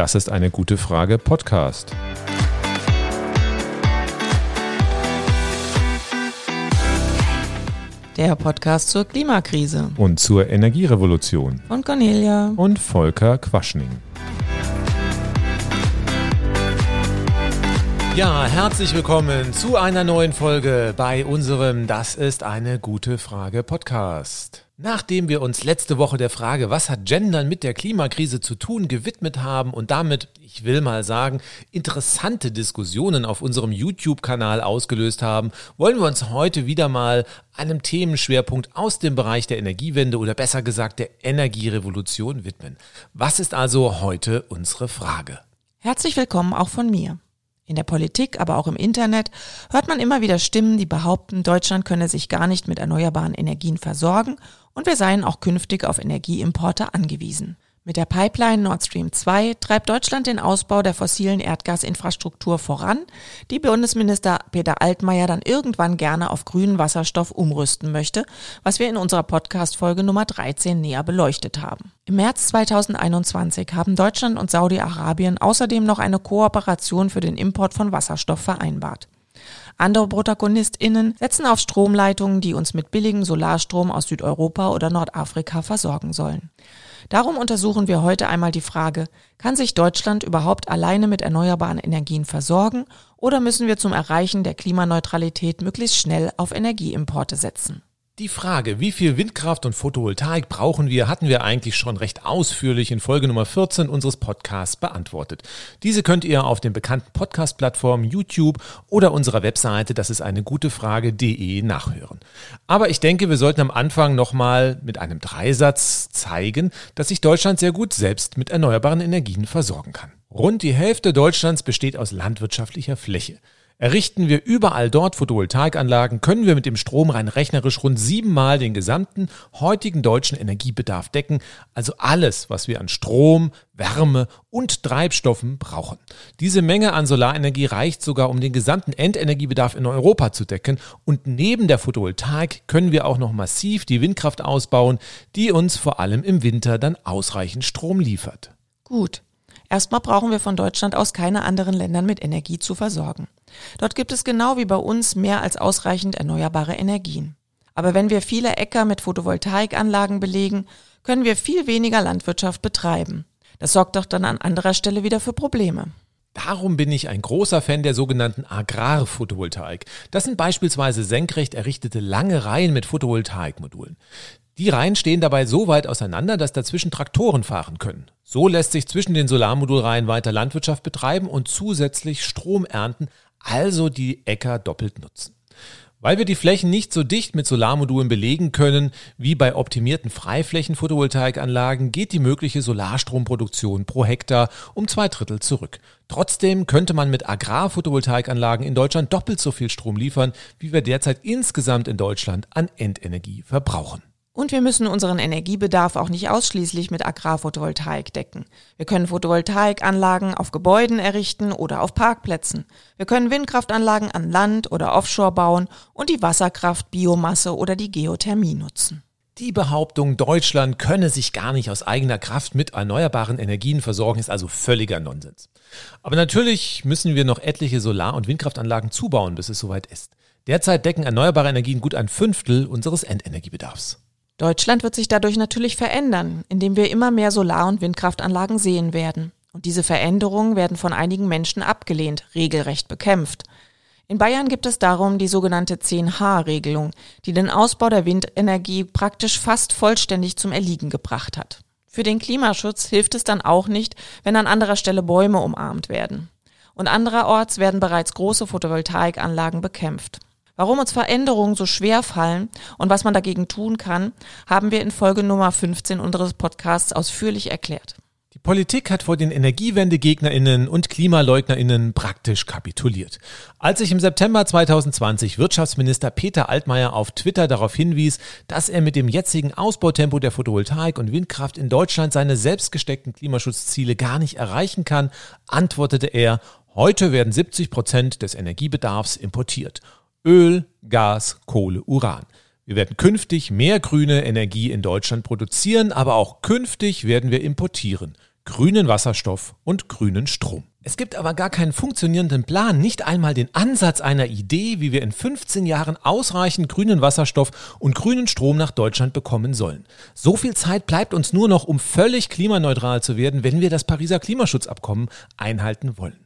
Das ist eine gute Frage Podcast. Der Podcast zur Klimakrise. Und zur Energierevolution. Von Cornelia. Und Volker Quaschning. Ja, herzlich willkommen zu einer neuen Folge bei unserem Das ist eine gute Frage Podcast. Nachdem wir uns letzte Woche der Frage, was hat Gendern mit der Klimakrise zu tun, gewidmet haben und damit, ich will mal sagen, interessante Diskussionen auf unserem YouTube-Kanal ausgelöst haben, wollen wir uns heute wieder mal einem Themenschwerpunkt aus dem Bereich der Energiewende oder besser gesagt der Energierevolution widmen. Was ist also heute unsere Frage? Herzlich willkommen auch von mir. In der Politik, aber auch im Internet hört man immer wieder Stimmen, die behaupten, Deutschland könne sich gar nicht mit erneuerbaren Energien versorgen und wir seien auch künftig auf Energieimporte angewiesen. Mit der Pipeline Nord Stream 2 treibt Deutschland den Ausbau der fossilen Erdgasinfrastruktur voran, die Bundesminister Peter Altmaier dann irgendwann gerne auf grünen Wasserstoff umrüsten möchte, was wir in unserer Podcast-Folge Nummer 13 näher beleuchtet haben. Im März 2021 haben Deutschland und Saudi-Arabien außerdem noch eine Kooperation für den Import von Wasserstoff vereinbart. Andere ProtagonistInnen setzen auf Stromleitungen, die uns mit billigem Solarstrom aus Südeuropa oder Nordafrika versorgen sollen. Darum untersuchen wir heute einmal die Frage, kann sich Deutschland überhaupt alleine mit erneuerbaren Energien versorgen oder müssen wir zum Erreichen der Klimaneutralität möglichst schnell auf Energieimporte setzen? Die Frage, wie viel Windkraft und Photovoltaik brauchen wir, hatten wir eigentlich schon recht ausführlich in Folge Nummer 14 unseres Podcasts beantwortet. Diese könnt ihr auf den bekannten Podcast-Plattformen YouTube oder unserer Webseite, das ist eine gute Frage.de nachhören. Aber ich denke, wir sollten am Anfang nochmal mit einem Dreisatz zeigen, dass sich Deutschland sehr gut selbst mit erneuerbaren Energien versorgen kann. Rund die Hälfte Deutschlands besteht aus landwirtschaftlicher Fläche. Errichten wir überall dort Photovoltaikanlagen, können wir mit dem Strom rein rechnerisch rund siebenmal den gesamten heutigen deutschen Energiebedarf decken, also alles, was wir an Strom, Wärme und Treibstoffen brauchen. Diese Menge an Solarenergie reicht sogar, um den gesamten Endenergiebedarf in Europa zu decken und neben der Photovoltaik können wir auch noch massiv die Windkraft ausbauen, die uns vor allem im Winter dann ausreichend Strom liefert. Gut. Erstmal brauchen wir von Deutschland aus keine anderen Ländern mit Energie zu versorgen. Dort gibt es genau wie bei uns mehr als ausreichend erneuerbare Energien. Aber wenn wir viele Äcker mit Photovoltaikanlagen belegen, können wir viel weniger Landwirtschaft betreiben. Das sorgt doch dann an anderer Stelle wieder für Probleme. Darum bin ich ein großer Fan der sogenannten Agrarphotovoltaik. Das sind beispielsweise senkrecht errichtete lange Reihen mit Photovoltaikmodulen. Die Reihen stehen dabei so weit auseinander, dass dazwischen Traktoren fahren können. So lässt sich zwischen den Solarmodulreihen weiter Landwirtschaft betreiben und zusätzlich Strom ernten, also die Äcker doppelt nutzen. Weil wir die Flächen nicht so dicht mit Solarmodulen belegen können wie bei optimierten Freiflächen-Photovoltaikanlagen, geht die mögliche Solarstromproduktion pro Hektar um zwei Drittel zurück. Trotzdem könnte man mit Agrarphotovoltaikanlagen in Deutschland doppelt so viel Strom liefern, wie wir derzeit insgesamt in Deutschland an Endenergie verbrauchen. Und wir müssen unseren Energiebedarf auch nicht ausschließlich mit Agrarphotovoltaik decken. Wir können Photovoltaikanlagen auf Gebäuden errichten oder auf Parkplätzen. Wir können Windkraftanlagen an Land oder Offshore bauen und die Wasserkraft, Biomasse oder die Geothermie nutzen. Die Behauptung, Deutschland könne sich gar nicht aus eigener Kraft mit erneuerbaren Energien versorgen, ist also völliger Nonsens. Aber natürlich müssen wir noch etliche Solar- und Windkraftanlagen zubauen, bis es soweit ist. Derzeit decken erneuerbare Energien gut ein Fünftel unseres Endenergiebedarfs. Deutschland wird sich dadurch natürlich verändern, indem wir immer mehr Solar- und Windkraftanlagen sehen werden. Und diese Veränderungen werden von einigen Menschen abgelehnt, regelrecht bekämpft. In Bayern gibt es darum die sogenannte 10H-Regelung, die den Ausbau der Windenergie praktisch fast vollständig zum Erliegen gebracht hat. Für den Klimaschutz hilft es dann auch nicht, wenn an anderer Stelle Bäume umarmt werden. Und andererorts werden bereits große Photovoltaikanlagen bekämpft. Warum uns Veränderungen so schwer fallen und was man dagegen tun kann, haben wir in Folge Nummer 15 unseres Podcasts ausführlich erklärt. Die Politik hat vor den Energiewende-GegnerInnen und KlimaleugnerInnen praktisch kapituliert. Als sich im September 2020 Wirtschaftsminister Peter Altmaier auf Twitter darauf hinwies, dass er mit dem jetzigen Ausbautempo der Photovoltaik und Windkraft in Deutschland seine selbstgesteckten Klimaschutzziele gar nicht erreichen kann, antwortete er, heute werden 70 Prozent des Energiebedarfs importiert. Öl, Gas, Kohle, Uran. Wir werden künftig mehr grüne Energie in Deutschland produzieren, aber auch künftig werden wir importieren. grünen Wasserstoff und grünen Strom. Es gibt aber gar keinen funktionierenden Plan, nicht einmal den Ansatz einer Idee, wie wir in 15 Jahren ausreichend grünen Wasserstoff und grünen Strom nach Deutschland bekommen sollen. So viel Zeit bleibt uns nur noch, um völlig klimaneutral zu werden, wenn wir das Pariser Klimaschutzabkommen einhalten wollen.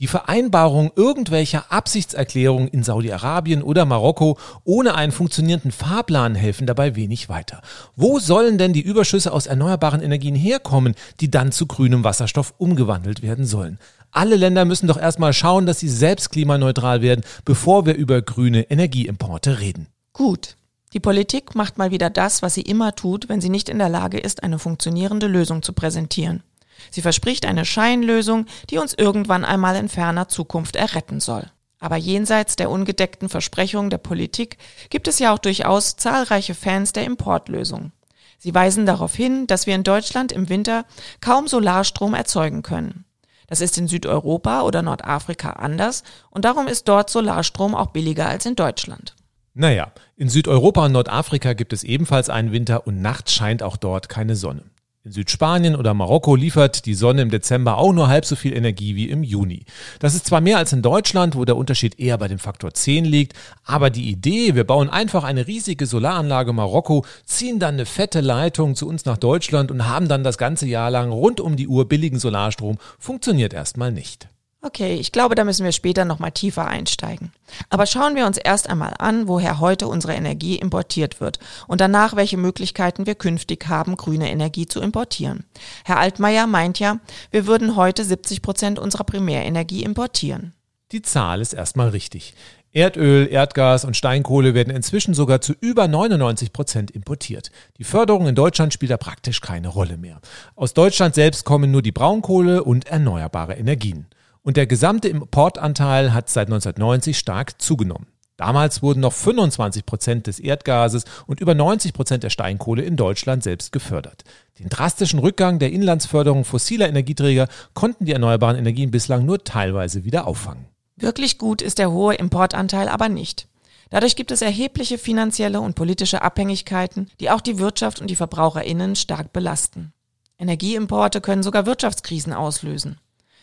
Die Vereinbarung irgendwelcher Absichtserklärungen in Saudi-Arabien oder Marokko ohne einen funktionierenden Fahrplan helfen dabei wenig weiter. Wo sollen denn die Überschüsse aus erneuerbaren Energien herkommen, die dann zu grünem Wasserstoff umgewandelt werden sollen? Alle Länder müssen doch erstmal schauen, dass sie selbst klimaneutral werden, bevor wir über grüne Energieimporte reden. Gut. Die Politik macht mal wieder das, was sie immer tut, wenn sie nicht in der Lage ist, eine funktionierende Lösung zu präsentieren. Sie verspricht eine Scheinlösung, die uns irgendwann einmal in ferner Zukunft erretten soll. Aber jenseits der ungedeckten Versprechungen der Politik gibt es ja auch durchaus zahlreiche Fans der Importlösung. Sie weisen darauf hin, dass wir in Deutschland im Winter kaum Solarstrom erzeugen können. Das ist in Südeuropa oder Nordafrika anders und darum ist dort Solarstrom auch billiger als in Deutschland. Naja, in Südeuropa und Nordafrika gibt es ebenfalls einen Winter und nachts scheint auch dort keine Sonne. In Südspanien oder Marokko liefert die Sonne im Dezember auch nur halb so viel Energie wie im Juni. Das ist zwar mehr als in Deutschland, wo der Unterschied eher bei dem Faktor 10 liegt, aber die Idee, wir bauen einfach eine riesige Solaranlage Marokko, ziehen dann eine fette Leitung zu uns nach Deutschland und haben dann das ganze Jahr lang rund um die Uhr billigen Solarstrom, funktioniert erstmal nicht. Okay, ich glaube, da müssen wir später nochmal tiefer einsteigen. Aber schauen wir uns erst einmal an, woher heute unsere Energie importiert wird und danach, welche Möglichkeiten wir künftig haben, grüne Energie zu importieren. Herr Altmaier meint ja, wir würden heute 70 Prozent unserer Primärenergie importieren. Die Zahl ist erstmal richtig. Erdöl, Erdgas und Steinkohle werden inzwischen sogar zu über 99 Prozent importiert. Die Förderung in Deutschland spielt da praktisch keine Rolle mehr. Aus Deutschland selbst kommen nur die Braunkohle und erneuerbare Energien. Und der gesamte Importanteil hat seit 1990 stark zugenommen. Damals wurden noch 25 Prozent des Erdgases und über 90 Prozent der Steinkohle in Deutschland selbst gefördert. Den drastischen Rückgang der Inlandsförderung fossiler Energieträger konnten die erneuerbaren Energien bislang nur teilweise wieder auffangen. Wirklich gut ist der hohe Importanteil aber nicht. Dadurch gibt es erhebliche finanzielle und politische Abhängigkeiten, die auch die Wirtschaft und die Verbraucherinnen stark belasten. Energieimporte können sogar Wirtschaftskrisen auslösen.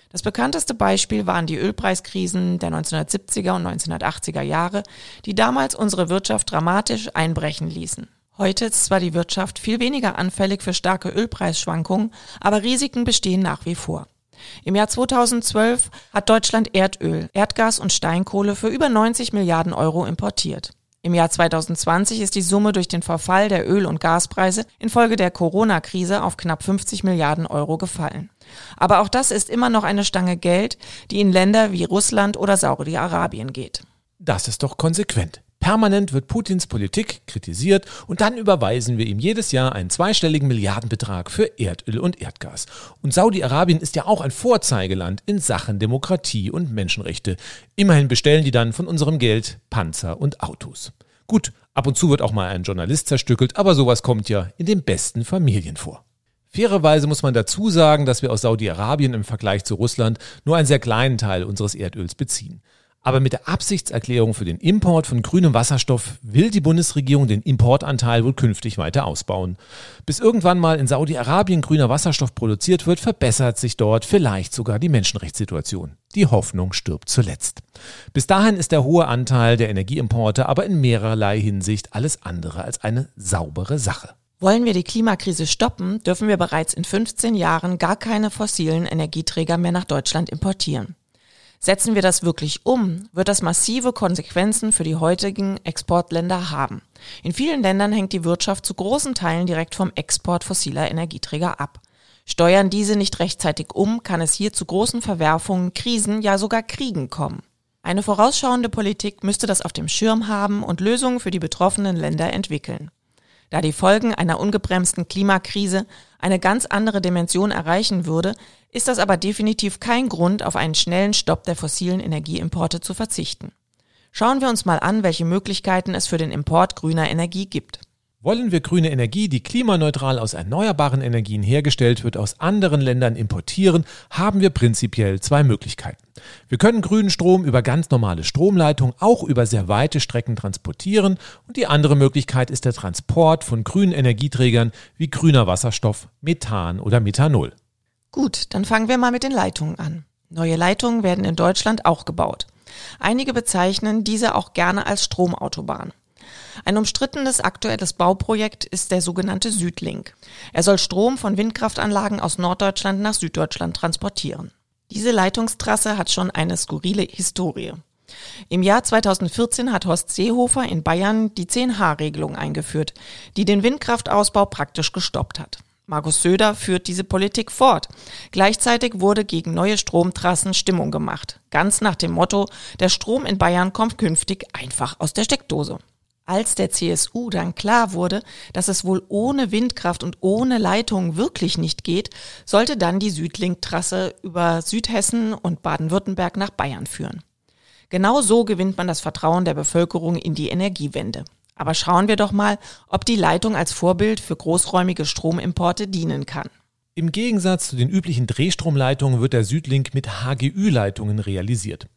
Das bekannteste Beispiel waren die Ölpreiskrisen der 1970er und 1980er Jahre, die damals unsere Wirtschaft dramatisch einbrechen ließen. Heute ist zwar die Wirtschaft viel weniger anfällig für starke Ölpreisschwankungen, aber Risiken bestehen nach wie vor. Im Jahr 2012 hat Deutschland Erdöl, Erdgas und Steinkohle für über 90 Milliarden Euro importiert. Im Jahr 2020 ist die Summe durch den Verfall der Öl- und Gaspreise infolge der Corona-Krise auf knapp 50 Milliarden Euro gefallen. Aber auch das ist immer noch eine Stange Geld, die in Länder wie Russland oder Saudi-Arabien geht. Das ist doch konsequent. Permanent wird Putins Politik kritisiert und dann überweisen wir ihm jedes Jahr einen zweistelligen Milliardenbetrag für Erdöl und Erdgas. Und Saudi-Arabien ist ja auch ein Vorzeigeland in Sachen Demokratie und Menschenrechte. Immerhin bestellen die dann von unserem Geld Panzer und Autos. Gut, ab und zu wird auch mal ein Journalist zerstückelt, aber sowas kommt ja in den besten Familien vor. Fairerweise muss man dazu sagen, dass wir aus Saudi-Arabien im Vergleich zu Russland nur einen sehr kleinen Teil unseres Erdöls beziehen. Aber mit der Absichtserklärung für den Import von grünem Wasserstoff will die Bundesregierung den Importanteil wohl künftig weiter ausbauen. Bis irgendwann mal in Saudi-Arabien grüner Wasserstoff produziert wird, verbessert sich dort vielleicht sogar die Menschenrechtssituation. Die Hoffnung stirbt zuletzt. Bis dahin ist der hohe Anteil der Energieimporte aber in mehrerlei Hinsicht alles andere als eine saubere Sache. Wollen wir die Klimakrise stoppen, dürfen wir bereits in 15 Jahren gar keine fossilen Energieträger mehr nach Deutschland importieren. Setzen wir das wirklich um, wird das massive Konsequenzen für die heutigen Exportländer haben. In vielen Ländern hängt die Wirtschaft zu großen Teilen direkt vom Export fossiler Energieträger ab. Steuern diese nicht rechtzeitig um, kann es hier zu großen Verwerfungen, Krisen, ja sogar Kriegen kommen. Eine vorausschauende Politik müsste das auf dem Schirm haben und Lösungen für die betroffenen Länder entwickeln. Da die Folgen einer ungebremsten Klimakrise eine ganz andere Dimension erreichen würde, ist das aber definitiv kein Grund, auf einen schnellen Stopp der fossilen Energieimporte zu verzichten. Schauen wir uns mal an, welche Möglichkeiten es für den Import grüner Energie gibt. Wollen wir grüne Energie, die klimaneutral aus erneuerbaren Energien hergestellt wird, aus anderen Ländern importieren, haben wir prinzipiell zwei Möglichkeiten. Wir können grünen Strom über ganz normale Stromleitungen auch über sehr weite Strecken transportieren und die andere Möglichkeit ist der Transport von grünen Energieträgern wie grüner Wasserstoff, Methan oder Methanol. Gut, dann fangen wir mal mit den Leitungen an. Neue Leitungen werden in Deutschland auch gebaut. Einige bezeichnen diese auch gerne als Stromautobahn. Ein umstrittenes aktuelles Bauprojekt ist der sogenannte Südlink. Er soll Strom von Windkraftanlagen aus Norddeutschland nach Süddeutschland transportieren. Diese Leitungstrasse hat schon eine skurrile Historie. Im Jahr 2014 hat Horst Seehofer in Bayern die 10H-Regelung eingeführt, die den Windkraftausbau praktisch gestoppt hat. Markus Söder führt diese Politik fort. Gleichzeitig wurde gegen neue Stromtrassen Stimmung gemacht. Ganz nach dem Motto, der Strom in Bayern kommt künftig einfach aus der Steckdose. Als der CSU dann klar wurde, dass es wohl ohne Windkraft und ohne Leitung wirklich nicht geht, sollte dann die Südlink-Trasse über Südhessen und Baden-Württemberg nach Bayern führen. Genau so gewinnt man das Vertrauen der Bevölkerung in die Energiewende. Aber schauen wir doch mal, ob die Leitung als Vorbild für großräumige Stromimporte dienen kann. Im Gegensatz zu den üblichen Drehstromleitungen wird der Südlink mit HGÜ-Leitungen realisiert.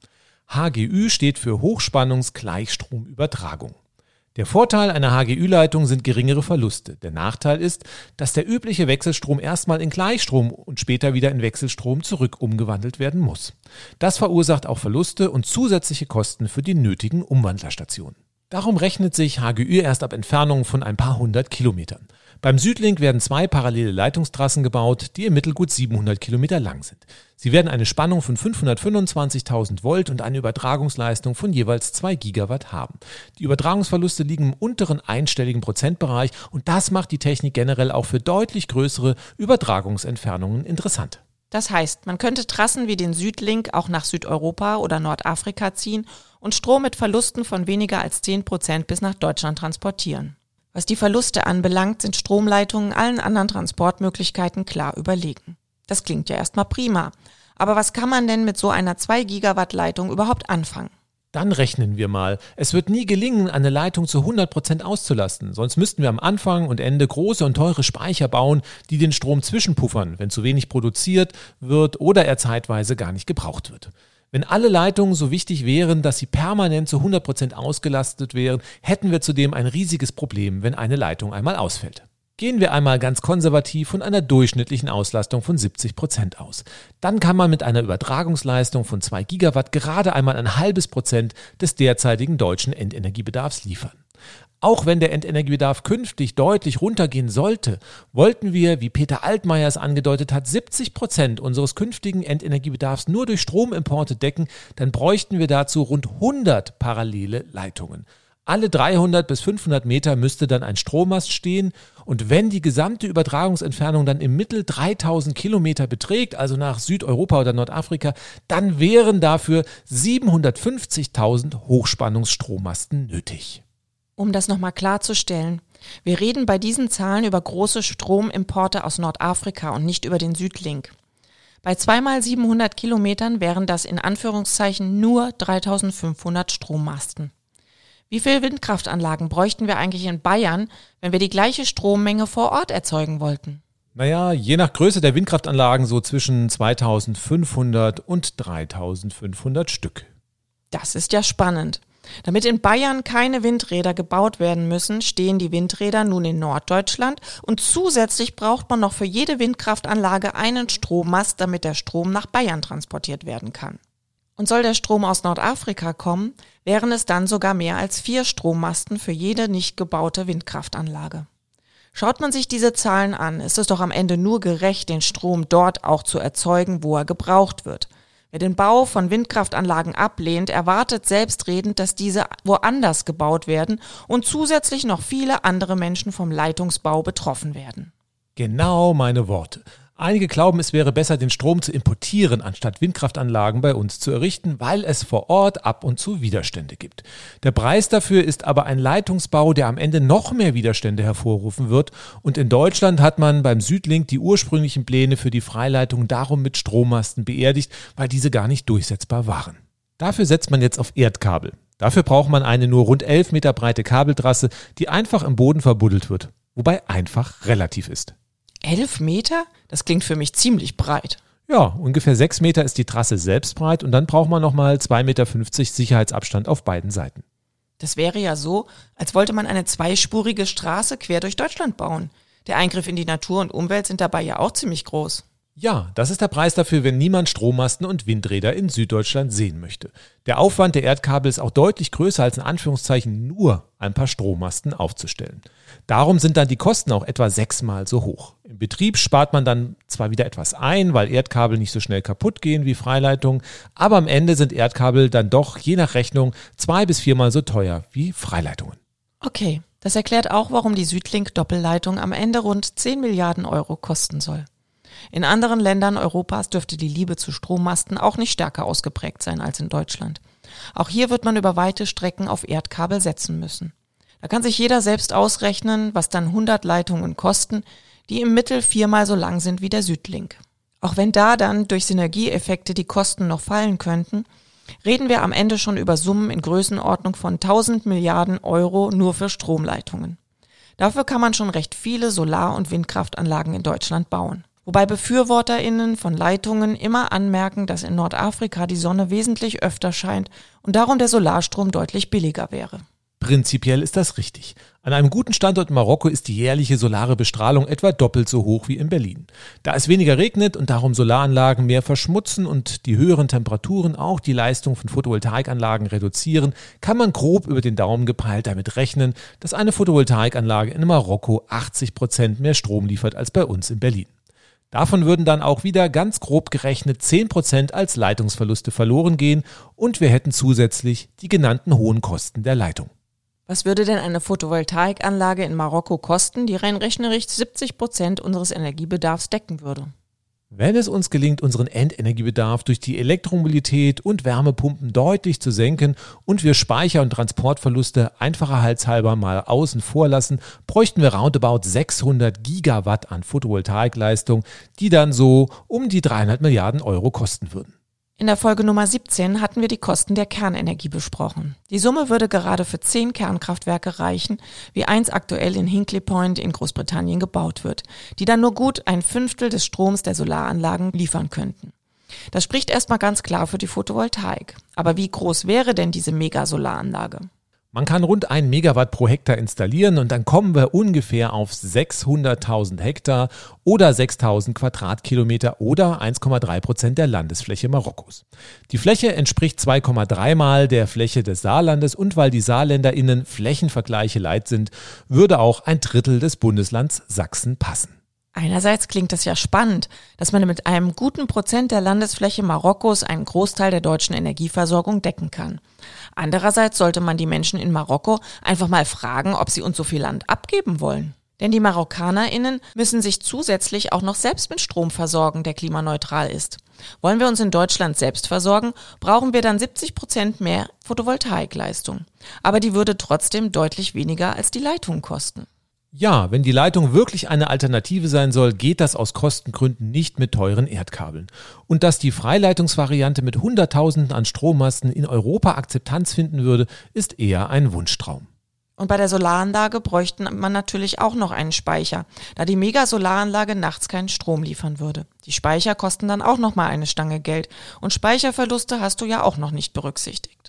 HGÜ steht für Hochspannungsgleichstromübertragung. Der Vorteil einer HGÜ-Leitung sind geringere Verluste. Der Nachteil ist, dass der übliche Wechselstrom erstmal in Gleichstrom und später wieder in Wechselstrom zurück umgewandelt werden muss. Das verursacht auch Verluste und zusätzliche Kosten für die nötigen Umwandlerstationen. Darum rechnet sich HGÜ erst ab Entfernungen von ein paar hundert Kilometern. Beim Südlink werden zwei parallele Leitungstrassen gebaut, die im Mittel gut 700 Kilometer lang sind. Sie werden eine Spannung von 525.000 Volt und eine Übertragungsleistung von jeweils 2 Gigawatt haben. Die Übertragungsverluste liegen im unteren einstelligen Prozentbereich und das macht die Technik generell auch für deutlich größere Übertragungsentfernungen interessant. Das heißt, man könnte Trassen wie den Südlink auch nach Südeuropa oder Nordafrika ziehen und Strom mit Verlusten von weniger als 10 Prozent bis nach Deutschland transportieren. Was die Verluste anbelangt, sind Stromleitungen allen anderen Transportmöglichkeiten klar überlegen. Das klingt ja erstmal prima. Aber was kann man denn mit so einer 2 Gigawatt Leitung überhaupt anfangen? Dann rechnen wir mal. Es wird nie gelingen, eine Leitung zu 100 Prozent auszulasten. Sonst müssten wir am Anfang und Ende große und teure Speicher bauen, die den Strom zwischenpuffern, wenn zu wenig produziert wird oder er zeitweise gar nicht gebraucht wird. Wenn alle Leitungen so wichtig wären, dass sie permanent zu 100 Prozent ausgelastet wären, hätten wir zudem ein riesiges Problem, wenn eine Leitung einmal ausfällt. Gehen wir einmal ganz konservativ von einer durchschnittlichen Auslastung von 70 Prozent aus. Dann kann man mit einer Übertragungsleistung von 2 Gigawatt gerade einmal ein halbes Prozent des derzeitigen deutschen Endenergiebedarfs liefern. Auch wenn der Endenergiebedarf künftig deutlich runtergehen sollte, wollten wir, wie Peter Altmaier es angedeutet hat, 70 Prozent unseres künftigen Endenergiebedarfs nur durch Stromimporte decken, dann bräuchten wir dazu rund 100 parallele Leitungen. Alle 300 bis 500 Meter müsste dann ein Strommast stehen und wenn die gesamte Übertragungsentfernung dann im Mittel 3000 Kilometer beträgt, also nach Südeuropa oder Nordafrika, dann wären dafür 750.000 Hochspannungsstrommasten nötig. Um das nochmal klarzustellen, wir reden bei diesen Zahlen über große Stromimporte aus Nordafrika und nicht über den Südlink. Bei zweimal 700 Kilometern wären das in Anführungszeichen nur 3500 Strommasten. Wie viele Windkraftanlagen bräuchten wir eigentlich in Bayern, wenn wir die gleiche Strommenge vor Ort erzeugen wollten? Naja, je nach Größe der Windkraftanlagen so zwischen 2500 und 3500 Stück. Das ist ja spannend. Damit in Bayern keine Windräder gebaut werden müssen, stehen die Windräder nun in Norddeutschland und zusätzlich braucht man noch für jede Windkraftanlage einen Strommast, damit der Strom nach Bayern transportiert werden kann. Und soll der Strom aus Nordafrika kommen, wären es dann sogar mehr als vier Strommasten für jede nicht gebaute Windkraftanlage. Schaut man sich diese Zahlen an, ist es doch am Ende nur gerecht, den Strom dort auch zu erzeugen, wo er gebraucht wird. Wer den Bau von Windkraftanlagen ablehnt, erwartet selbstredend, dass diese woanders gebaut werden und zusätzlich noch viele andere Menschen vom Leitungsbau betroffen werden. Genau meine Worte. Einige glauben, es wäre besser, den Strom zu importieren, anstatt Windkraftanlagen bei uns zu errichten, weil es vor Ort ab und zu Widerstände gibt. Der Preis dafür ist aber ein Leitungsbau, der am Ende noch mehr Widerstände hervorrufen wird. Und in Deutschland hat man beim Südlink die ursprünglichen Pläne für die Freileitung darum mit Strommasten beerdigt, weil diese gar nicht durchsetzbar waren. Dafür setzt man jetzt auf Erdkabel. Dafür braucht man eine nur rund 11 Meter breite Kabeltrasse, die einfach im Boden verbuddelt wird. Wobei einfach relativ ist. Elf Meter? Das klingt für mich ziemlich breit. Ja, ungefähr sechs Meter ist die Trasse selbst breit und dann braucht man nochmal zwei Meter fünfzig Sicherheitsabstand auf beiden Seiten. Das wäre ja so, als wollte man eine zweispurige Straße quer durch Deutschland bauen. Der Eingriff in die Natur und Umwelt sind dabei ja auch ziemlich groß. Ja, das ist der Preis dafür, wenn niemand Strommasten und Windräder in Süddeutschland sehen möchte. Der Aufwand der Erdkabel ist auch deutlich größer als in Anführungszeichen nur ein paar Strommasten aufzustellen. Darum sind dann die Kosten auch etwa sechsmal so hoch. Im Betrieb spart man dann zwar wieder etwas ein, weil Erdkabel nicht so schnell kaputt gehen wie Freileitungen, aber am Ende sind Erdkabel dann doch je nach Rechnung zwei bis viermal so teuer wie Freileitungen. Okay, das erklärt auch, warum die Südlink-Doppelleitung am Ende rund 10 Milliarden Euro kosten soll. In anderen Ländern Europas dürfte die Liebe zu Strommasten auch nicht stärker ausgeprägt sein als in Deutschland. Auch hier wird man über weite Strecken auf Erdkabel setzen müssen. Da kann sich jeder selbst ausrechnen, was dann 100 Leitungen kosten, die im Mittel viermal so lang sind wie der Südlink. Auch wenn da dann durch Synergieeffekte die Kosten noch fallen könnten, reden wir am Ende schon über Summen in Größenordnung von 1000 Milliarden Euro nur für Stromleitungen. Dafür kann man schon recht viele Solar- und Windkraftanlagen in Deutschland bauen. Wobei BefürworterInnen von Leitungen immer anmerken, dass in Nordafrika die Sonne wesentlich öfter scheint und darum der Solarstrom deutlich billiger wäre. Prinzipiell ist das richtig. An einem guten Standort in Marokko ist die jährliche solare Bestrahlung etwa doppelt so hoch wie in Berlin. Da es weniger regnet und darum Solaranlagen mehr verschmutzen und die höheren Temperaturen auch die Leistung von Photovoltaikanlagen reduzieren, kann man grob über den Daumen gepeilt damit rechnen, dass eine Photovoltaikanlage in Marokko 80 Prozent mehr Strom liefert als bei uns in Berlin. Davon würden dann auch wieder ganz grob gerechnet 10% als Leitungsverluste verloren gehen und wir hätten zusätzlich die genannten hohen Kosten der Leitung. Was würde denn eine Photovoltaikanlage in Marokko kosten, die rein rechnerisch 70 Prozent unseres Energiebedarfs decken würde? Wenn es uns gelingt, unseren Endenergiebedarf durch die Elektromobilität und Wärmepumpen deutlich zu senken und wir Speicher- und Transportverluste einfacher halshalber mal außen vor lassen, bräuchten wir roundabout 600 Gigawatt an Photovoltaikleistung, die dann so um die 300 Milliarden Euro kosten würden. In der Folge Nummer 17 hatten wir die Kosten der Kernenergie besprochen. Die Summe würde gerade für zehn Kernkraftwerke reichen, wie eins aktuell in Hinkley Point in Großbritannien gebaut wird, die dann nur gut ein Fünftel des Stroms der Solaranlagen liefern könnten. Das spricht erstmal ganz klar für die Photovoltaik. Aber wie groß wäre denn diese Megasolaranlage? Man kann rund ein Megawatt pro Hektar installieren und dann kommen wir ungefähr auf 600.000 Hektar oder 6.000 Quadratkilometer oder 1,3 Prozent der Landesfläche Marokkos. Die Fläche entspricht 2,3 Mal der Fläche des Saarlandes und weil die SaarländerInnen Flächenvergleiche leid sind, würde auch ein Drittel des Bundeslands Sachsen passen. Einerseits klingt es ja spannend, dass man mit einem guten Prozent der Landesfläche Marokkos einen Großteil der deutschen Energieversorgung decken kann. Andererseits sollte man die Menschen in Marokko einfach mal fragen, ob sie uns so viel Land abgeben wollen. Denn die MarokkanerInnen müssen sich zusätzlich auch noch selbst mit Strom versorgen, der klimaneutral ist. Wollen wir uns in Deutschland selbst versorgen, brauchen wir dann 70 Prozent mehr Photovoltaikleistung. Aber die würde trotzdem deutlich weniger als die Leitung kosten. Ja, wenn die Leitung wirklich eine Alternative sein soll, geht das aus Kostengründen nicht mit teuren Erdkabeln. Und dass die Freileitungsvariante mit Hunderttausenden an Strommasten in Europa Akzeptanz finden würde, ist eher ein Wunschtraum. Und bei der Solaranlage bräuchten man natürlich auch noch einen Speicher, da die Megasolaranlage nachts keinen Strom liefern würde. Die Speicher kosten dann auch noch mal eine Stange Geld und Speicherverluste hast du ja auch noch nicht berücksichtigt.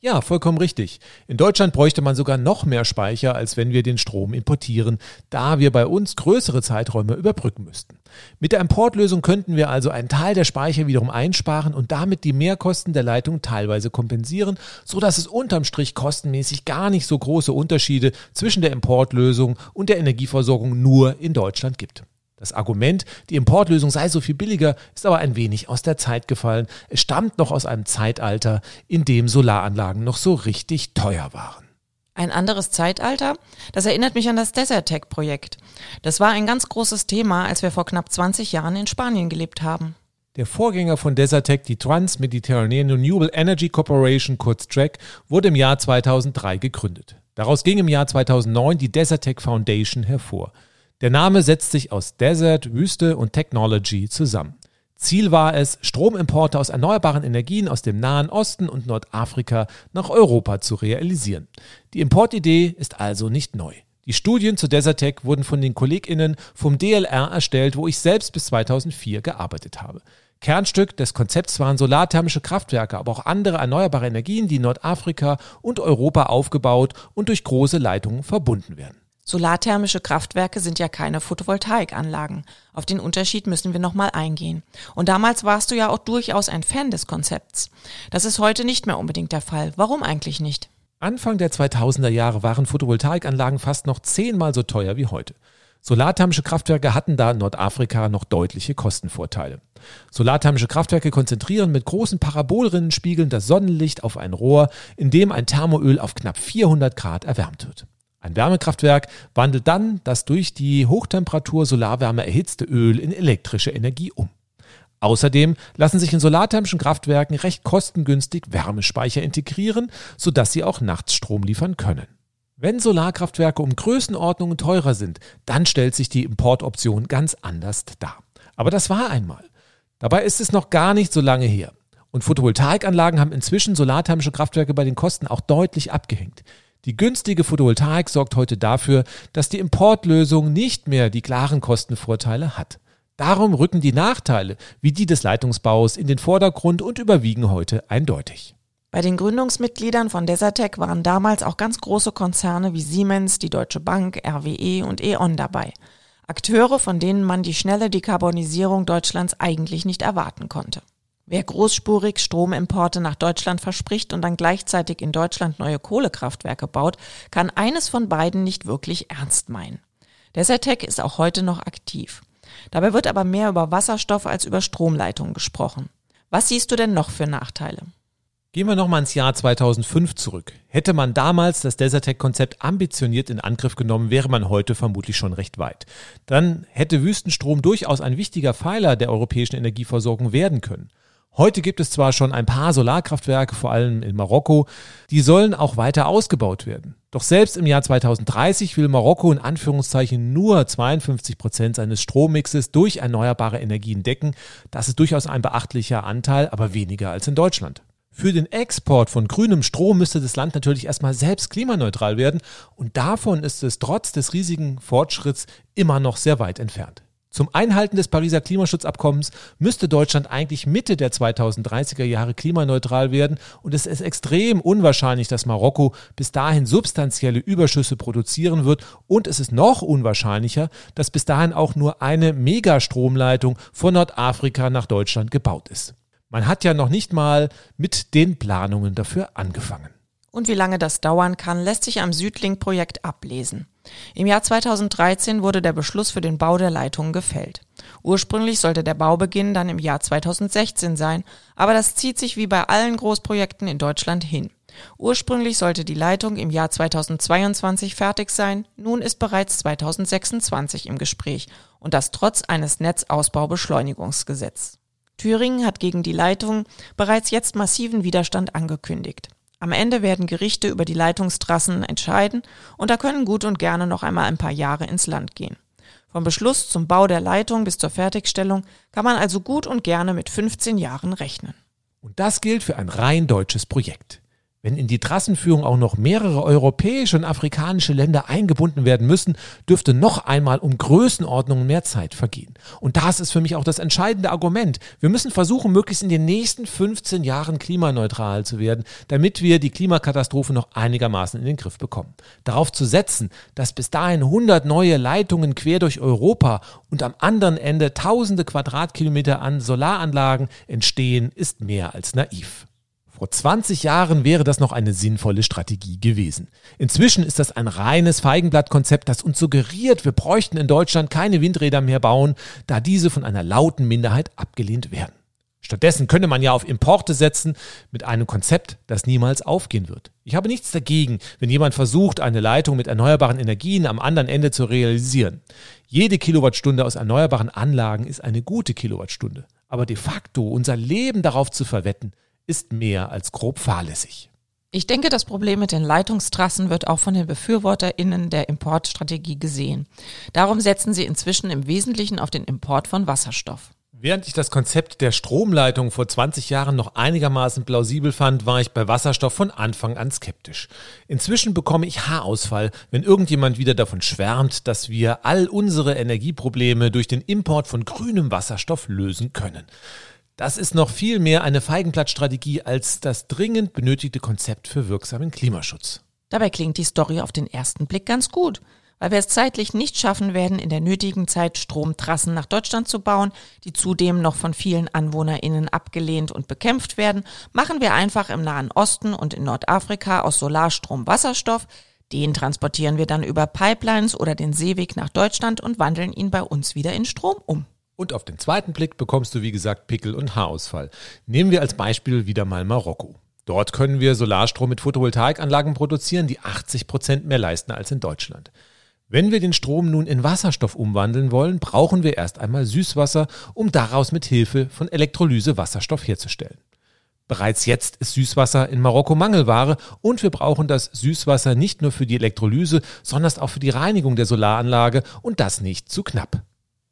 Ja, vollkommen richtig. In Deutschland bräuchte man sogar noch mehr Speicher, als wenn wir den Strom importieren, da wir bei uns größere Zeiträume überbrücken müssten. Mit der Importlösung könnten wir also einen Teil der Speicher wiederum einsparen und damit die Mehrkosten der Leitung teilweise kompensieren, so dass es unterm Strich kostenmäßig gar nicht so große Unterschiede zwischen der Importlösung und der Energieversorgung nur in Deutschland gibt. Das Argument, die Importlösung sei so viel billiger, ist aber ein wenig aus der Zeit gefallen. Es stammt noch aus einem Zeitalter, in dem Solaranlagen noch so richtig teuer waren. Ein anderes Zeitalter? Das erinnert mich an das Desertec-Projekt. Das war ein ganz großes Thema, als wir vor knapp 20 Jahren in Spanien gelebt haben. Der Vorgänger von Desertec, die Trans-Mediterranean Renewable Energy Corporation, kurz TREC, wurde im Jahr 2003 gegründet. Daraus ging im Jahr 2009 die Desertec Foundation hervor. Der Name setzt sich aus Desert, Wüste und Technology zusammen. Ziel war es, Stromimporte aus erneuerbaren Energien aus dem Nahen Osten und Nordafrika nach Europa zu realisieren. Die Importidee ist also nicht neu. Die Studien zu Desertec wurden von den KollegInnen vom DLR erstellt, wo ich selbst bis 2004 gearbeitet habe. Kernstück des Konzepts waren solarthermische Kraftwerke, aber auch andere erneuerbare Energien, die in Nordafrika und Europa aufgebaut und durch große Leitungen verbunden werden. Solarthermische Kraftwerke sind ja keine Photovoltaikanlagen. Auf den Unterschied müssen wir nochmal eingehen. Und damals warst du ja auch durchaus ein Fan des Konzepts. Das ist heute nicht mehr unbedingt der Fall. Warum eigentlich nicht? Anfang der 2000er Jahre waren Photovoltaikanlagen fast noch zehnmal so teuer wie heute. Solarthermische Kraftwerke hatten da in Nordafrika noch deutliche Kostenvorteile. Solarthermische Kraftwerke konzentrieren mit großen Parabolrinnenspiegeln das Sonnenlicht auf ein Rohr, in dem ein Thermoöl auf knapp 400 Grad erwärmt wird. Ein Wärmekraftwerk wandelt dann das durch die Hochtemperatur Solarwärme erhitzte Öl in elektrische Energie um. Außerdem lassen sich in solarthermischen Kraftwerken recht kostengünstig Wärmespeicher integrieren, sodass sie auch nachts Strom liefern können. Wenn Solarkraftwerke um Größenordnungen teurer sind, dann stellt sich die Importoption ganz anders dar. Aber das war einmal. Dabei ist es noch gar nicht so lange her. Und Photovoltaikanlagen haben inzwischen solarthermische Kraftwerke bei den Kosten auch deutlich abgehängt. Die günstige Photovoltaik sorgt heute dafür, dass die Importlösung nicht mehr die klaren Kostenvorteile hat. Darum rücken die Nachteile, wie die des Leitungsbaus, in den Vordergrund und überwiegen heute eindeutig. Bei den Gründungsmitgliedern von Desertec waren damals auch ganz große Konzerne wie Siemens, die Deutsche Bank, RWE und E.ON dabei. Akteure, von denen man die schnelle Dekarbonisierung Deutschlands eigentlich nicht erwarten konnte. Wer großspurig Stromimporte nach Deutschland verspricht und dann gleichzeitig in Deutschland neue Kohlekraftwerke baut, kann eines von beiden nicht wirklich ernst meinen. Desertec ist auch heute noch aktiv. Dabei wird aber mehr über Wasserstoff als über Stromleitungen gesprochen. Was siehst du denn noch für Nachteile? Gehen wir nochmal ins Jahr 2005 zurück. Hätte man damals das Desertec-Konzept ambitioniert in Angriff genommen, wäre man heute vermutlich schon recht weit. Dann hätte Wüstenstrom durchaus ein wichtiger Pfeiler der europäischen Energieversorgung werden können. Heute gibt es zwar schon ein paar Solarkraftwerke, vor allem in Marokko, die sollen auch weiter ausgebaut werden. Doch selbst im Jahr 2030 will Marokko in Anführungszeichen nur 52 Prozent seines Strommixes durch erneuerbare Energien decken. Das ist durchaus ein beachtlicher Anteil, aber weniger als in Deutschland. Für den Export von grünem Strom müsste das Land natürlich erstmal selbst klimaneutral werden und davon ist es trotz des riesigen Fortschritts immer noch sehr weit entfernt. Zum Einhalten des Pariser Klimaschutzabkommens müsste Deutschland eigentlich Mitte der 2030er Jahre klimaneutral werden und es ist extrem unwahrscheinlich, dass Marokko bis dahin substanzielle Überschüsse produzieren wird und es ist noch unwahrscheinlicher, dass bis dahin auch nur eine Megastromleitung von Nordafrika nach Deutschland gebaut ist. Man hat ja noch nicht mal mit den Planungen dafür angefangen. Und wie lange das dauern kann, lässt sich am Südlink-Projekt ablesen. Im Jahr 2013 wurde der Beschluss für den Bau der Leitungen gefällt. Ursprünglich sollte der Baubeginn dann im Jahr 2016 sein, aber das zieht sich wie bei allen Großprojekten in Deutschland hin. Ursprünglich sollte die Leitung im Jahr 2022 fertig sein, nun ist bereits 2026 im Gespräch und das trotz eines Netzausbaubeschleunigungsgesetzes. Thüringen hat gegen die Leitung bereits jetzt massiven Widerstand angekündigt. Am Ende werden Gerichte über die Leitungstrassen entscheiden und da können gut und gerne noch einmal ein paar Jahre ins Land gehen. Vom Beschluss zum Bau der Leitung bis zur Fertigstellung kann man also gut und gerne mit 15 Jahren rechnen. Und das gilt für ein rein deutsches Projekt. Wenn in die Trassenführung auch noch mehrere europäische und afrikanische Länder eingebunden werden müssen, dürfte noch einmal um Größenordnungen mehr Zeit vergehen. Und das ist für mich auch das entscheidende Argument. Wir müssen versuchen, möglichst in den nächsten 15 Jahren klimaneutral zu werden, damit wir die Klimakatastrophe noch einigermaßen in den Griff bekommen. Darauf zu setzen, dass bis dahin 100 neue Leitungen quer durch Europa und am anderen Ende tausende Quadratkilometer an Solaranlagen entstehen, ist mehr als naiv. Vor 20 Jahren wäre das noch eine sinnvolle Strategie gewesen. Inzwischen ist das ein reines Feigenblattkonzept, das uns suggeriert, wir bräuchten in Deutschland keine Windräder mehr bauen, da diese von einer lauten Minderheit abgelehnt werden. Stattdessen könnte man ja auf Importe setzen mit einem Konzept, das niemals aufgehen wird. Ich habe nichts dagegen, wenn jemand versucht, eine Leitung mit erneuerbaren Energien am anderen Ende zu realisieren. Jede Kilowattstunde aus erneuerbaren Anlagen ist eine gute Kilowattstunde. Aber de facto unser Leben darauf zu verwetten, ist mehr als grob fahrlässig. Ich denke, das Problem mit den Leitungstrassen wird auch von den BefürworterInnen der Importstrategie gesehen. Darum setzen sie inzwischen im Wesentlichen auf den Import von Wasserstoff. Während ich das Konzept der Stromleitung vor 20 Jahren noch einigermaßen plausibel fand, war ich bei Wasserstoff von Anfang an skeptisch. Inzwischen bekomme ich Haarausfall, wenn irgendjemand wieder davon schwärmt, dass wir all unsere Energieprobleme durch den Import von grünem Wasserstoff lösen können. Das ist noch viel mehr eine Feigenblattstrategie als das dringend benötigte Konzept für wirksamen Klimaschutz. Dabei klingt die Story auf den ersten Blick ganz gut. weil wir es zeitlich nicht schaffen werden, in der nötigen Zeit Stromtrassen nach Deutschland zu bauen, die zudem noch von vielen AnwohnerInnen abgelehnt und bekämpft werden, machen wir einfach im Nahen Osten und in Nordafrika aus Solarstrom Wasserstoff. Den transportieren wir dann über Pipelines oder den Seeweg nach Deutschland und wandeln ihn bei uns wieder in Strom um. Und auf den zweiten Blick bekommst du, wie gesagt, Pickel und Haarausfall. Nehmen wir als Beispiel wieder mal Marokko. Dort können wir Solarstrom mit Photovoltaikanlagen produzieren, die 80 Prozent mehr leisten als in Deutschland. Wenn wir den Strom nun in Wasserstoff umwandeln wollen, brauchen wir erst einmal Süßwasser, um daraus mit Hilfe von Elektrolyse Wasserstoff herzustellen. Bereits jetzt ist Süßwasser in Marokko Mangelware und wir brauchen das Süßwasser nicht nur für die Elektrolyse, sondern auch für die Reinigung der Solaranlage und das nicht zu knapp.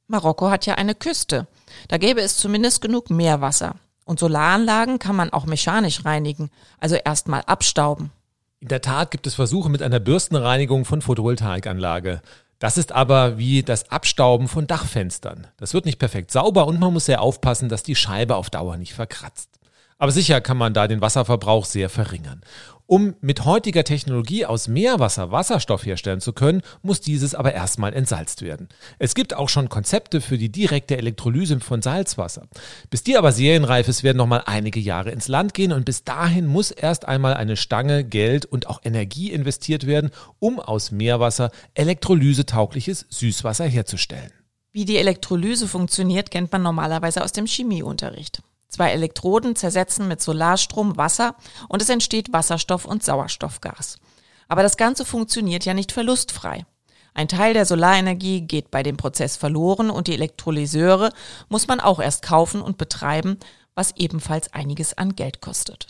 Marokko hat ja eine Küste. Da gäbe es zumindest genug Meerwasser. Und Solaranlagen kann man auch mechanisch reinigen, also erstmal abstauben. In der Tat gibt es Versuche mit einer Bürstenreinigung von Photovoltaikanlage. Das ist aber wie das Abstauben von Dachfenstern. Das wird nicht perfekt sauber und man muss sehr aufpassen, dass die Scheibe auf Dauer nicht verkratzt. Aber sicher kann man da den Wasserverbrauch sehr verringern. Um mit heutiger Technologie aus Meerwasser Wasserstoff herstellen zu können, muss dieses aber erstmal entsalzt werden. Es gibt auch schon Konzepte für die direkte Elektrolyse von Salzwasser. Bis die aber serienreif ist, werden nochmal einige Jahre ins Land gehen und bis dahin muss erst einmal eine Stange Geld und auch Energie investiert werden, um aus Meerwasser elektrolysetaugliches Süßwasser herzustellen. Wie die Elektrolyse funktioniert, kennt man normalerweise aus dem Chemieunterricht. Zwei Elektroden zersetzen mit Solarstrom Wasser und es entsteht Wasserstoff und Sauerstoffgas. Aber das Ganze funktioniert ja nicht verlustfrei. Ein Teil der Solarenergie geht bei dem Prozess verloren und die Elektrolyseure muss man auch erst kaufen und betreiben, was ebenfalls einiges an Geld kostet.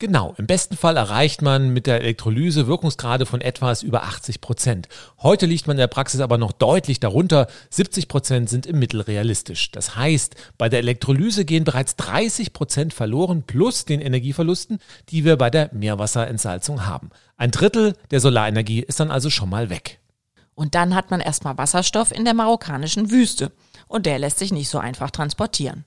Genau, im besten Fall erreicht man mit der Elektrolyse Wirkungsgrade von etwas über 80 Prozent. Heute liegt man in der Praxis aber noch deutlich darunter. 70 Prozent sind im Mittel realistisch. Das heißt, bei der Elektrolyse gehen bereits 30 Prozent verloren plus den Energieverlusten, die wir bei der Meerwasserentsalzung haben. Ein Drittel der Solarenergie ist dann also schon mal weg. Und dann hat man erstmal Wasserstoff in der marokkanischen Wüste. Und der lässt sich nicht so einfach transportieren.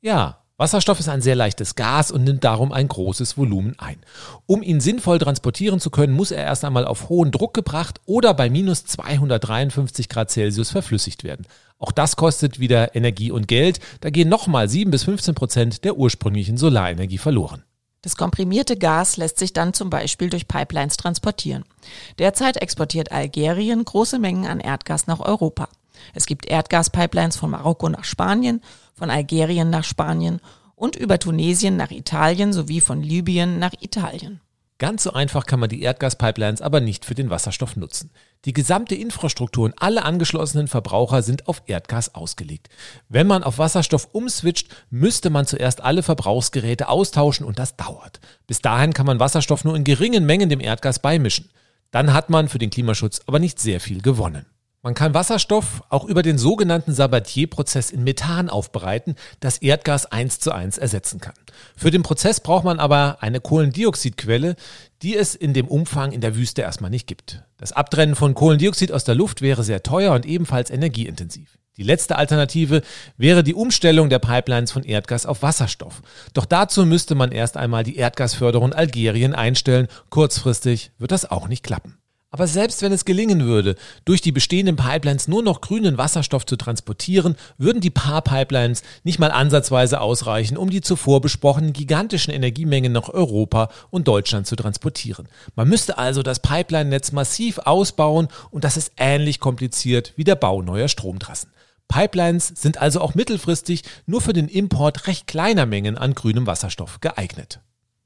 Ja, Wasserstoff ist ein sehr leichtes Gas und nimmt darum ein großes Volumen ein. Um ihn sinnvoll transportieren zu können, muss er erst einmal auf hohen Druck gebracht oder bei minus 253 Grad Celsius verflüssigt werden. Auch das kostet wieder Energie und Geld. Da gehen nochmal 7 bis 15 Prozent der ursprünglichen Solarenergie verloren. Das komprimierte Gas lässt sich dann zum Beispiel durch Pipelines transportieren. Derzeit exportiert Algerien große Mengen an Erdgas nach Europa. Es gibt Erdgaspipelines von Marokko nach Spanien, von Algerien nach Spanien und über Tunesien nach Italien sowie von Libyen nach Italien. Ganz so einfach kann man die Erdgaspipelines aber nicht für den Wasserstoff nutzen. Die gesamte Infrastruktur und alle angeschlossenen Verbraucher sind auf Erdgas ausgelegt. Wenn man auf Wasserstoff umswitcht, müsste man zuerst alle Verbrauchsgeräte austauschen und das dauert. Bis dahin kann man Wasserstoff nur in geringen Mengen dem Erdgas beimischen. Dann hat man für den Klimaschutz aber nicht sehr viel gewonnen. Man kann Wasserstoff auch über den sogenannten Sabatier-Prozess in Methan aufbereiten, das Erdgas eins zu eins ersetzen kann. Für den Prozess braucht man aber eine Kohlendioxidquelle, die es in dem Umfang in der Wüste erstmal nicht gibt. Das Abtrennen von Kohlendioxid aus der Luft wäre sehr teuer und ebenfalls energieintensiv. Die letzte Alternative wäre die Umstellung der Pipelines von Erdgas auf Wasserstoff. Doch dazu müsste man erst einmal die Erdgasförderung Algerien einstellen. Kurzfristig wird das auch nicht klappen. Aber selbst wenn es gelingen würde, durch die bestehenden Pipelines nur noch grünen Wasserstoff zu transportieren, würden die paar Pipelines nicht mal ansatzweise ausreichen, um die zuvor besprochenen gigantischen Energiemengen nach Europa und Deutschland zu transportieren. Man müsste also das Pipeline-Netz massiv ausbauen und das ist ähnlich kompliziert wie der Bau neuer Stromtrassen. Pipelines sind also auch mittelfristig nur für den Import recht kleiner Mengen an grünem Wasserstoff geeignet.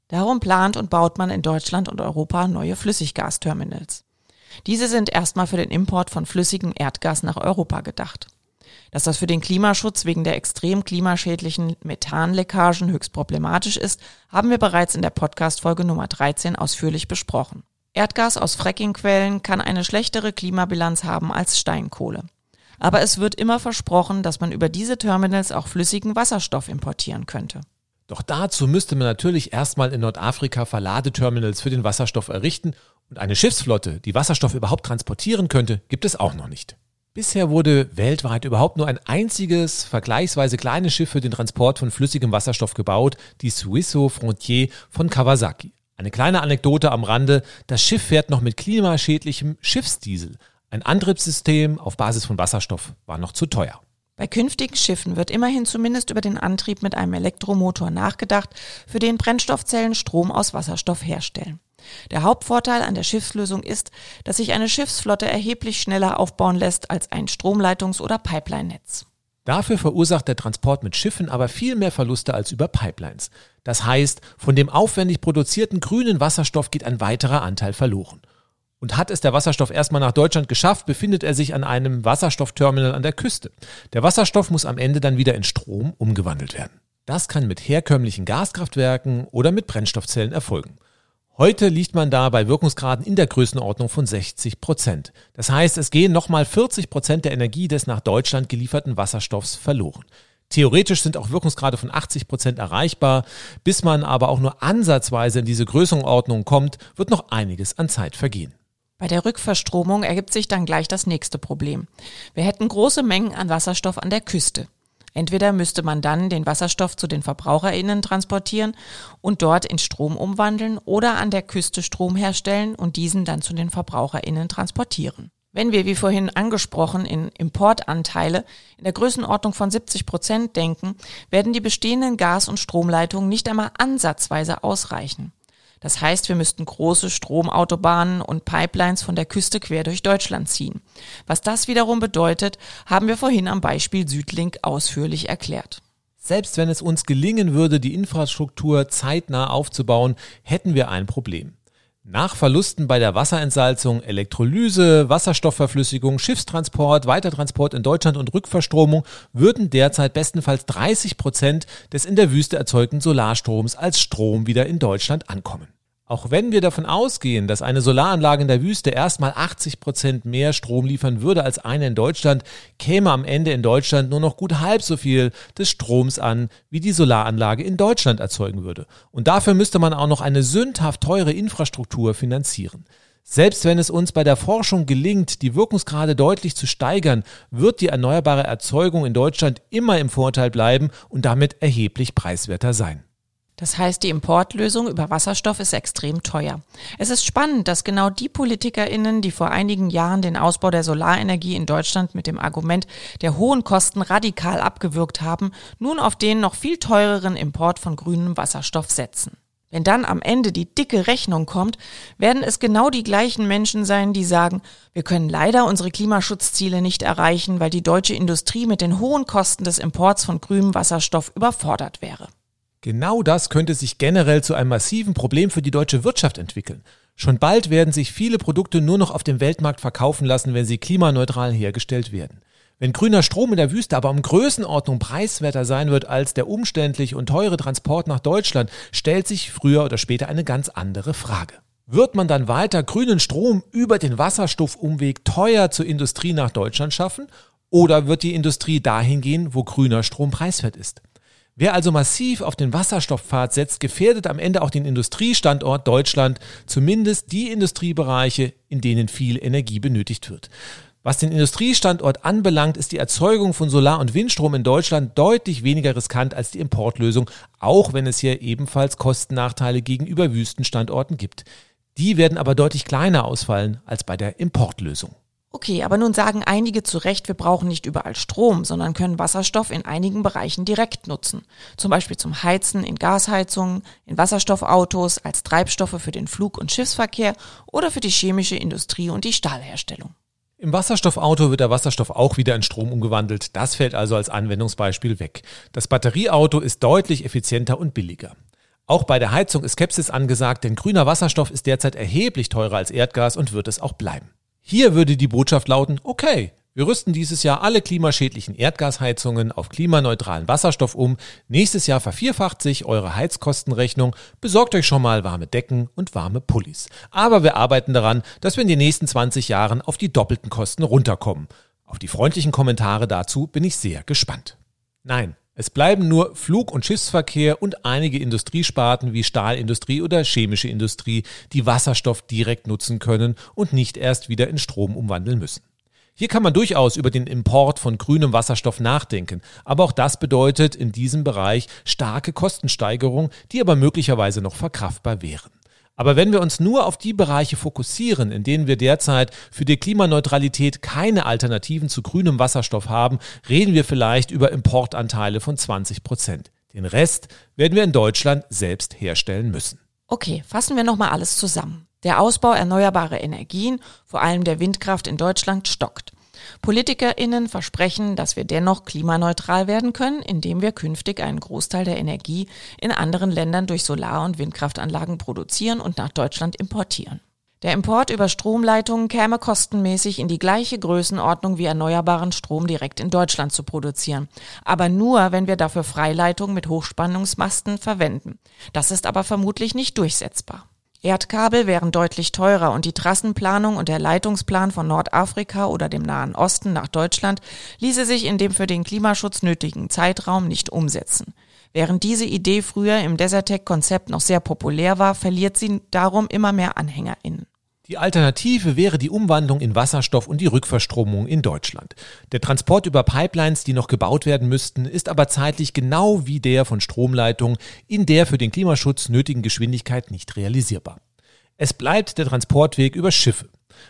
Darum plant und baut man in Deutschland und Europa neue Flüssiggasterminals. Diese sind erstmal für den Import von flüssigem Erdgas nach Europa gedacht. Dass das für den Klimaschutz wegen der extrem klimaschädlichen Methanleckagen höchst problematisch ist, haben wir bereits in der Podcast-Folge Nummer 13 ausführlich besprochen. Erdgas aus Frackingquellen kann eine schlechtere Klimabilanz haben als Steinkohle. Aber es wird immer versprochen, dass man über diese Terminals auch flüssigen Wasserstoff importieren könnte. Doch dazu müsste man natürlich erstmal in Nordafrika Verladeterminals für den Wasserstoff errichten und eine Schiffsflotte, die Wasserstoff überhaupt transportieren könnte, gibt es auch noch nicht. Bisher wurde weltweit überhaupt nur ein einziges vergleichsweise kleines Schiff für den Transport von flüssigem Wasserstoff gebaut, die Suisso Frontier von Kawasaki. Eine kleine Anekdote am Rande, das Schiff fährt noch mit klimaschädlichem Schiffsdiesel. Ein Antriebssystem auf Basis von Wasserstoff war noch zu teuer. Bei künftigen Schiffen wird immerhin zumindest über den Antrieb mit einem Elektromotor nachgedacht, für den Brennstoffzellen Strom aus Wasserstoff herstellen. Der Hauptvorteil an der Schiffslösung ist, dass sich eine Schiffsflotte erheblich schneller aufbauen lässt als ein Stromleitungs- oder Pipeline-Netz. Dafür verursacht der Transport mit Schiffen aber viel mehr Verluste als über Pipelines. Das heißt, von dem aufwendig produzierten grünen Wasserstoff geht ein weiterer Anteil verloren. Und hat es der Wasserstoff erstmal nach Deutschland geschafft, befindet er sich an einem Wasserstoffterminal an der Küste. Der Wasserstoff muss am Ende dann wieder in Strom umgewandelt werden. Das kann mit herkömmlichen Gaskraftwerken oder mit Brennstoffzellen erfolgen. Heute liegt man da bei Wirkungsgraden in der Größenordnung von 60 Prozent. Das heißt, es gehen nochmal 40 Prozent der Energie des nach Deutschland gelieferten Wasserstoffs verloren. Theoretisch sind auch Wirkungsgrade von 80 Prozent erreichbar. Bis man aber auch nur ansatzweise in diese Größenordnung kommt, wird noch einiges an Zeit vergehen. Bei der Rückverstromung ergibt sich dann gleich das nächste Problem. Wir hätten große Mengen an Wasserstoff an der Küste. Entweder müsste man dann den Wasserstoff zu den VerbraucherInnen transportieren und dort in Strom umwandeln oder an der Küste Strom herstellen und diesen dann zu den VerbraucherInnen transportieren. Wenn wir, wie vorhin angesprochen, in Importanteile in der Größenordnung von 70 Prozent denken, werden die bestehenden Gas- und Stromleitungen nicht einmal ansatzweise ausreichen. Das heißt, wir müssten große Stromautobahnen und Pipelines von der Küste quer durch Deutschland ziehen. Was das wiederum bedeutet, haben wir vorhin am Beispiel Südlink ausführlich erklärt. Selbst wenn es uns gelingen würde, die Infrastruktur zeitnah aufzubauen, hätten wir ein Problem. Nach Verlusten bei der Wasserentsalzung, Elektrolyse, Wasserstoffverflüssigung, Schiffstransport, Weitertransport in Deutschland und Rückverstromung würden derzeit bestenfalls 30 Prozent des in der Wüste erzeugten Solarstroms als Strom wieder in Deutschland ankommen. Auch wenn wir davon ausgehen, dass eine Solaranlage in der Wüste erstmal 80 Prozent mehr Strom liefern würde als eine in Deutschland, käme am Ende in Deutschland nur noch gut halb so viel des Stroms an, wie die Solaranlage in Deutschland erzeugen würde. Und dafür müsste man auch noch eine sündhaft teure Infrastruktur finanzieren. Selbst wenn es uns bei der Forschung gelingt, die Wirkungsgrade deutlich zu steigern, wird die erneuerbare Erzeugung in Deutschland immer im Vorteil bleiben und damit erheblich preiswerter sein. Das heißt, die Importlösung über Wasserstoff ist extrem teuer. Es ist spannend, dass genau die PolitikerInnen, die vor einigen Jahren den Ausbau der Solarenergie in Deutschland mit dem Argument der hohen Kosten radikal abgewürgt haben, nun auf den noch viel teureren Import von grünem Wasserstoff setzen. Wenn dann am Ende die dicke Rechnung kommt, werden es genau die gleichen Menschen sein, die sagen, wir können leider unsere Klimaschutzziele nicht erreichen, weil die deutsche Industrie mit den hohen Kosten des Imports von grünem Wasserstoff überfordert wäre. Genau das könnte sich generell zu einem massiven Problem für die deutsche Wirtschaft entwickeln. Schon bald werden sich viele Produkte nur noch auf dem Weltmarkt verkaufen lassen, wenn sie klimaneutral hergestellt werden. Wenn grüner Strom in der Wüste aber um Größenordnung preiswerter sein wird als der umständliche und teure Transport nach Deutschland, stellt sich früher oder später eine ganz andere Frage. Wird man dann weiter grünen Strom über den Wasserstoffumweg teuer zur Industrie nach Deutschland schaffen? Oder wird die Industrie dahin gehen, wo grüner Strom preiswert ist? Wer also massiv auf den Wasserstoffpfad setzt, gefährdet am Ende auch den Industriestandort Deutschland, zumindest die Industriebereiche, in denen viel Energie benötigt wird. Was den Industriestandort anbelangt, ist die Erzeugung von Solar- und Windstrom in Deutschland deutlich weniger riskant als die Importlösung, auch wenn es hier ebenfalls Kostennachteile gegenüber Wüstenstandorten gibt. Die werden aber deutlich kleiner ausfallen als bei der Importlösung. Okay, aber nun sagen einige zu Recht, wir brauchen nicht überall Strom, sondern können Wasserstoff in einigen Bereichen direkt nutzen. Zum Beispiel zum Heizen in Gasheizungen, in Wasserstoffautos, als Treibstoffe für den Flug- und Schiffsverkehr oder für die chemische Industrie und die Stahlherstellung. Im Wasserstoffauto wird der Wasserstoff auch wieder in Strom umgewandelt. Das fällt also als Anwendungsbeispiel weg. Das Batterieauto ist deutlich effizienter und billiger. Auch bei der Heizung ist Skepsis angesagt, denn grüner Wasserstoff ist derzeit erheblich teurer als Erdgas und wird es auch bleiben. Hier würde die Botschaft lauten, okay, wir rüsten dieses Jahr alle klimaschädlichen Erdgasheizungen auf klimaneutralen Wasserstoff um. Nächstes Jahr vervierfacht sich eure Heizkostenrechnung. Besorgt euch schon mal warme Decken und warme Pullis. Aber wir arbeiten daran, dass wir in den nächsten 20 Jahren auf die doppelten Kosten runterkommen. Auf die freundlichen Kommentare dazu bin ich sehr gespannt. Nein, es bleiben nur Flug- und Schiffsverkehr und einige Industriesparten wie Stahlindustrie oder chemische Industrie, die Wasserstoff direkt nutzen können und nicht erst wieder in Strom umwandeln müssen. Hier kann man durchaus über den Import von grünem Wasserstoff nachdenken, aber auch das bedeutet in diesem Bereich starke Kostensteigerungen, die aber möglicherweise noch verkraftbar wären. Aber wenn wir uns nur auf die Bereiche fokussieren, in denen wir derzeit für die Klimaneutralität keine Alternativen zu grünem Wasserstoff haben, reden wir vielleicht über Importanteile von 20 Prozent. Den Rest werden wir in Deutschland selbst herstellen müssen. Okay, fassen wir nochmal alles zusammen. Der Ausbau erneuerbarer Energien, vor allem der Windkraft in Deutschland, stockt. PolitikerInnen versprechen, dass wir dennoch klimaneutral werden können, indem wir künftig einen Großteil der Energie in anderen Ländern durch Solar- und Windkraftanlagen produzieren und nach Deutschland importieren. Der Import über Stromleitungen käme kostenmäßig in die gleiche Größenordnung wie erneuerbaren Strom direkt in Deutschland zu produzieren. Aber nur, wenn wir dafür Freileitungen mit Hochspannungsmasten verwenden. Das ist aber vermutlich nicht durchsetzbar. Erdkabel wären deutlich teurer und die Trassenplanung und der Leitungsplan von Nordafrika oder dem Nahen Osten nach Deutschland ließe sich in dem für den Klimaschutz nötigen Zeitraum nicht umsetzen. Während diese Idee früher im Desertec-Konzept noch sehr populär war, verliert sie darum immer mehr AnhängerInnen. Die Alternative wäre die Umwandlung in Wasserstoff und die Rückverstromung in Deutschland. Der Transport über Pipelines, die noch gebaut werden müssten, ist aber zeitlich genau wie der von Stromleitungen in der für den Klimaschutz nötigen Geschwindigkeit nicht realisierbar. Es bleibt der Transportweg über Schiffe.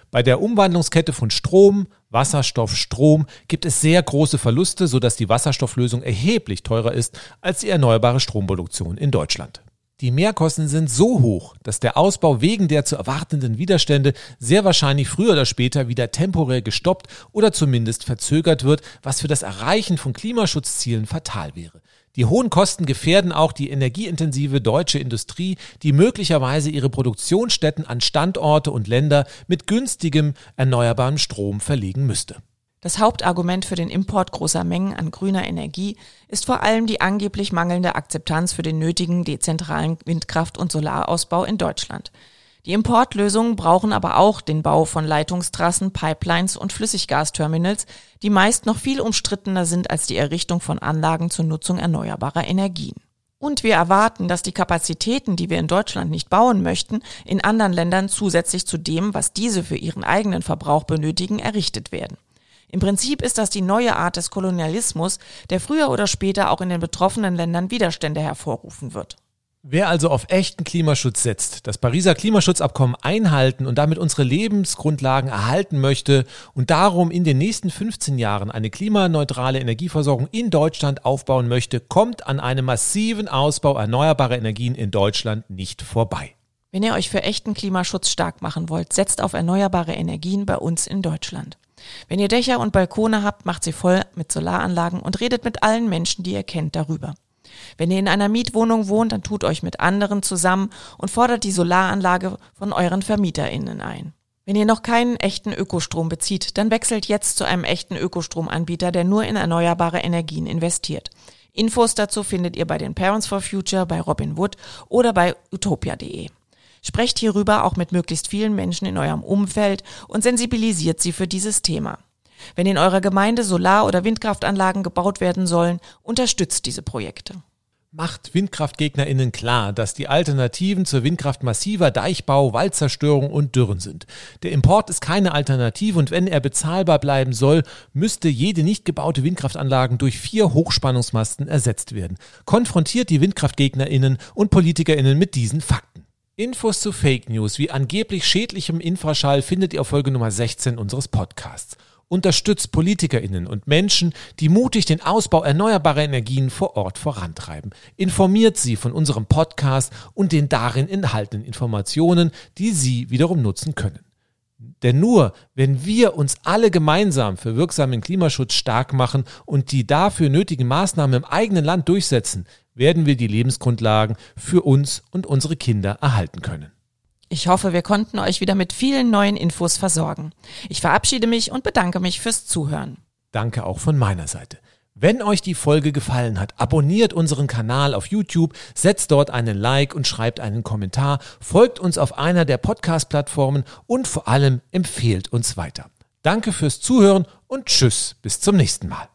Bei der Umwandlungskette von Strom, Wasserstoff, Strom gibt es sehr große Verluste, sodass die Wasserstofflösung erheblich teurer ist als die erneuerbare Stromproduktion in Deutschland. Die Mehrkosten sind so hoch, dass der Ausbau wegen der zu erwartenden Widerstände sehr wahrscheinlich früher oder später wieder temporär gestoppt oder zumindest verzögert wird, was für das Erreichen von Klimaschutzzielen fatal wäre. Die hohen Kosten gefährden auch die energieintensive deutsche Industrie, die möglicherweise ihre Produktionsstätten an Standorte und Länder mit günstigem erneuerbarem Strom verlegen müsste. Das Hauptargument für den Import großer Mengen an grüner Energie ist vor allem die angeblich mangelnde Akzeptanz für den nötigen dezentralen Windkraft- und Solarausbau in Deutschland. Die Importlösungen brauchen aber auch den Bau von Leitungstrassen, Pipelines und Flüssiggasterminals, die meist noch viel umstrittener sind als die Errichtung von Anlagen zur Nutzung erneuerbarer Energien. Und wir erwarten, dass die Kapazitäten, die wir in Deutschland nicht bauen möchten, in anderen Ländern zusätzlich zu dem, was diese für ihren eigenen Verbrauch benötigen, errichtet werden. Im Prinzip ist das die neue Art des Kolonialismus, der früher oder später auch in den betroffenen Ländern Widerstände hervorrufen wird. Wer also auf echten Klimaschutz setzt, das Pariser Klimaschutzabkommen einhalten und damit unsere Lebensgrundlagen erhalten möchte und darum in den nächsten 15 Jahren eine klimaneutrale Energieversorgung in Deutschland aufbauen möchte, kommt an einem massiven Ausbau erneuerbarer Energien in Deutschland nicht vorbei. Wenn ihr euch für echten Klimaschutz stark machen wollt, setzt auf erneuerbare Energien bei uns in Deutschland. Wenn ihr Dächer und Balkone habt, macht sie voll mit Solaranlagen und redet mit allen Menschen, die ihr kennt, darüber. Wenn ihr in einer Mietwohnung wohnt, dann tut euch mit anderen zusammen und fordert die Solaranlage von euren VermieterInnen ein. Wenn ihr noch keinen echten Ökostrom bezieht, dann wechselt jetzt zu einem echten Ökostromanbieter, der nur in erneuerbare Energien investiert. Infos dazu findet ihr bei den Parents for Future, bei Robin Wood oder bei utopia.de. Sprecht hierüber auch mit möglichst vielen Menschen in eurem Umfeld und sensibilisiert sie für dieses Thema. Wenn in eurer Gemeinde Solar- oder Windkraftanlagen gebaut werden sollen, unterstützt diese Projekte. Macht WindkraftgegnerInnen klar, dass die Alternativen zur Windkraft massiver Deichbau, Waldzerstörung und Dürren sind. Der Import ist keine Alternative und wenn er bezahlbar bleiben soll, müsste jede nicht gebaute Windkraftanlagen durch vier Hochspannungsmasten ersetzt werden. Konfrontiert die WindkraftgegnerInnen und PolitikerInnen mit diesen Fakten. Infos zu Fake News wie angeblich schädlichem Infraschall findet ihr auf Folge Nummer 16 unseres Podcasts. Unterstützt PolitikerInnen und Menschen, die mutig den Ausbau erneuerbarer Energien vor Ort vorantreiben. Informiert sie von unserem Podcast und den darin enthaltenen Informationen, die sie wiederum nutzen können. Denn nur wenn wir uns alle gemeinsam für wirksamen Klimaschutz stark machen und die dafür nötigen Maßnahmen im eigenen Land durchsetzen, werden wir die Lebensgrundlagen für uns und unsere Kinder erhalten können. Ich hoffe, wir konnten euch wieder mit vielen neuen Infos versorgen. Ich verabschiede mich und bedanke mich fürs Zuhören. Danke auch von meiner Seite. Wenn euch die Folge gefallen hat, abonniert unseren Kanal auf YouTube, setzt dort einen Like und schreibt einen Kommentar, folgt uns auf einer der Podcast-Plattformen und vor allem empfehlt uns weiter. Danke fürs Zuhören und tschüss, bis zum nächsten Mal.